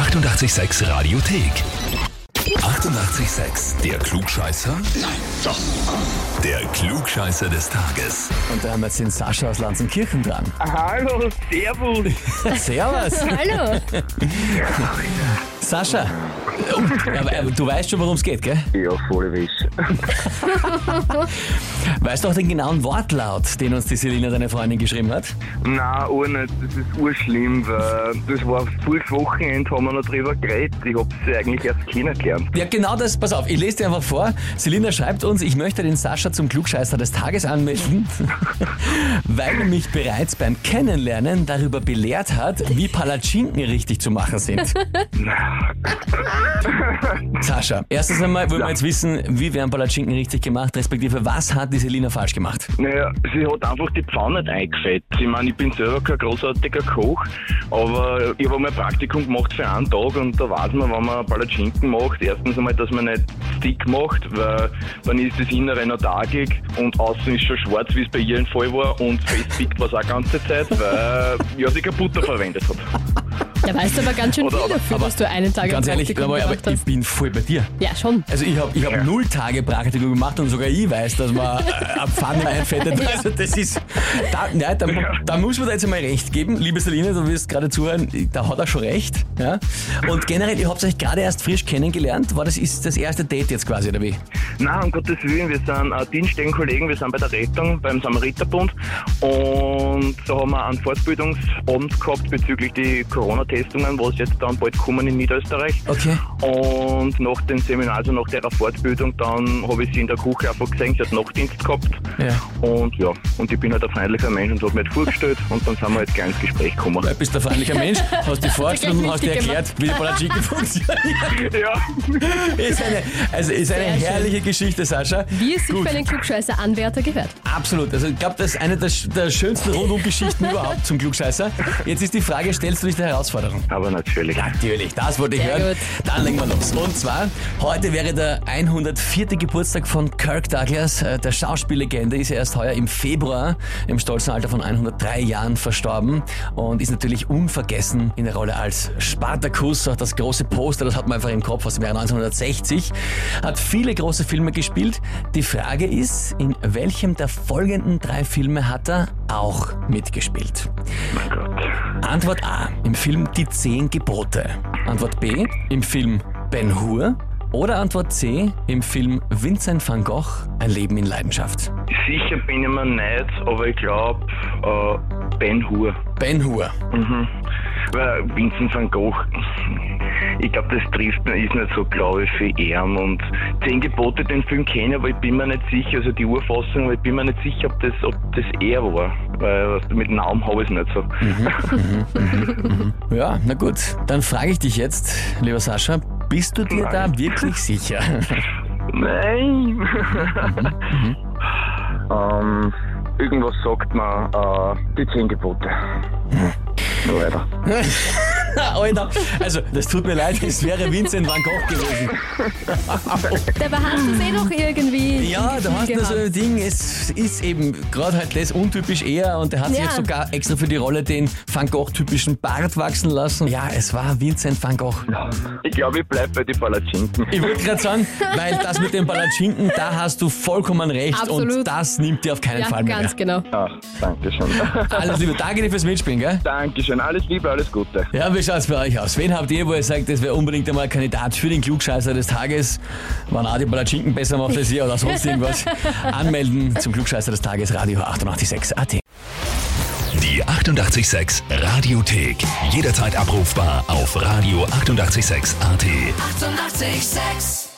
886 Radiothek. 88,6. Der Klugscheißer? Nein, doch. Der Klugscheißer des Tages. Und da haben wir jetzt den Sascha aus Lanzenkirchen dran. Hallo, servus. Servus. Hallo. Sascha, aber, aber du weißt schon, worum es geht, gell? Ja, voll wiss. Weißt du auch den genauen Wortlaut, den uns die Selina, deine Freundin, geschrieben hat? Nein, auch nicht. Das ist urschlimm, weil das war voriges Wochenende, haben wir noch drüber geredet. Ich hab sie eigentlich erst kennengelernt. Ja, genau das. Pass auf, ich lese dir einfach vor. Selina schreibt uns, ich möchte den Sascha zum Klugscheißer des Tages anmelden, weil er mich bereits beim Kennenlernen darüber belehrt hat, wie Palatschinken richtig zu machen sind. Sascha, erstens einmal wollen wir jetzt wissen, wie werden Palatschinken richtig gemacht, respektive was hat die Selina falsch gemacht? Naja, sie hat einfach die Pfanne nicht eingefettet. Ich meine, ich bin selber kein großartiger Koch, aber ich habe mal ein Praktikum gemacht für einen Tag und da weiß man, wenn man Palatschinken macht, erstens einmal, dass man nicht Stick macht, weil dann ist das Innere noch tagig und außen ist schon schwarz, wie es bei ihr im Fall war und festpickt war es auch die ganze Zeit, weil ja, sie kein Butter verwendet hat. Da weißt du aber ganz schön Oder viel aber- dafür, aber dass du einen Tag Ganz ehrlich, Praktikum aber, aber gemacht ich bin voll bei dir. Ja, schon. Also ich habe ich hab Ja. null Tage Praktikum gemacht und sogar ich weiß, dass man äh, ab Pfanne einfettet. Also das ist, da, nein, da, da muss man da jetzt einmal recht geben. Liebe Celine, du wirst gerade zuhören, da hat er schon recht. Ja? Und generell, ihr habt euch gerade erst frisch kennengelernt. War das ist das erste Date jetzt quasi, oder wie? Nein, um Gottes Willen, wir sind äh, dienstständigen Kollegen, wir sind bei der Rettung, beim Samariterbund und da haben wir einen Fortbildungsabend gehabt bezüglich die Corona-Testungen, was jetzt dann bald kommen in Niederösterreich. Okay. Und nach dem Seminar, also nach der Fortbildung, dann habe ich sie in der Küche einfach gesehen, sie hat Nachtdienst gehabt. Ja. Und ja, und ich bin halt ein freundlicher Mensch und habe mir halt vorgestellt und dann sind wir jetzt gleich ins Gespräch gekommen. Du bist ein freundlicher Mensch, hast dich vorgestellt und hast dir erklärt, wie die Palatschinken funktioniert. Ja, Ist eine, also ist eine Sehr schön. herrliche Geschichte, Sascha. Wie es sich Gut. für einen Klugscheißer-Anwärter gehört. Absolut. Also ich glaube, das ist eine der, der schönsten Rundum-Geschichten überhaupt zum Klugscheißer. Jetzt ist die Frage, stellst du dich der Herausforderung? Aber natürlich. Natürlich, das wollte ich Sehr hören. gut. Dann legen wir los. Und zwar, heute wäre der 104. Geburtstag von Kirk Douglas. Äh, Der Schauspiellegende ist ja erst heuer im Februar im stolzen Alter von 103 Jahren verstorben und ist natürlich unvergessen in der Rolle als Spartacus. Auch das große Poster, das hat man einfach im Kopf aus dem Jahr 1960. Hat viele große Filme gespielt. Die Frage ist, in welchem der folgenden drei Filme hat er auch mitgespielt? Antwort A. Im Film Die Zehn Gebote. Antwort B. Im Film Ben Hur. Oder Antwort C. Im Film Vincent van Gogh. Ein Leben in Leidenschaft. Sicher bin ich mir nicht, aber ich glaube äh, Ben Hur. Ben Hur. Mhm. Weil Vincent van Gogh, ich glaube, das trifft mir, ist nicht so, glaube ich, für ihn. Und Zehn Gebote, den Film kenne aber ich bin mir nicht sicher, also die Urfassung, aber ich bin mir nicht sicher, ob das, ob das er war. Weil mit Namen habe ich es nicht so. Ja, na gut. Dann frage ich dich jetzt, lieber Sascha, bist du dir da wirklich sicher? Nein. ähm, irgendwas sagt man, äh, die Zehn Gebote. So weiter. Alter, also das tut mir leid, es wäre Vincent van Gogh gewesen. Dabei hast du es eh noch irgendwie. Ja, du hast nur so ein Ding, es ist eben gerade halt das untypisch eher und er hat sich Ja. sogar extra für die Rolle den Van Gogh-typischen Bart wachsen lassen. Ja, es war Vincent van Gogh. Ich glaube, ich bleibe bei den Palatschinken. Ich würde gerade sagen, weil das mit den Palatschinken, da hast du vollkommen recht und Absolut. das nimmt dir auf keinen Ja, Fall mehr. ganz genau. Ah, danke schön. Alles Liebe, danke dir fürs Mitspielen, gell? Dankeschön, alles Liebe, alles Gute. Ja, wie schaut's bei euch aus? Wen habt ihr, wo ihr sagt, das wäre unbedingt einmal ein Kandidat für den Klugscheißer des Tages? Wann die Palatschinken besser macht als ihr oder sonst irgendwas? Anmelden zum Klugscheißer des Tages, Radio 886 AT. Die 88,6 Radiothek. Jederzeit abrufbar auf radio886.at. 88,6. Eighty-eight, sex.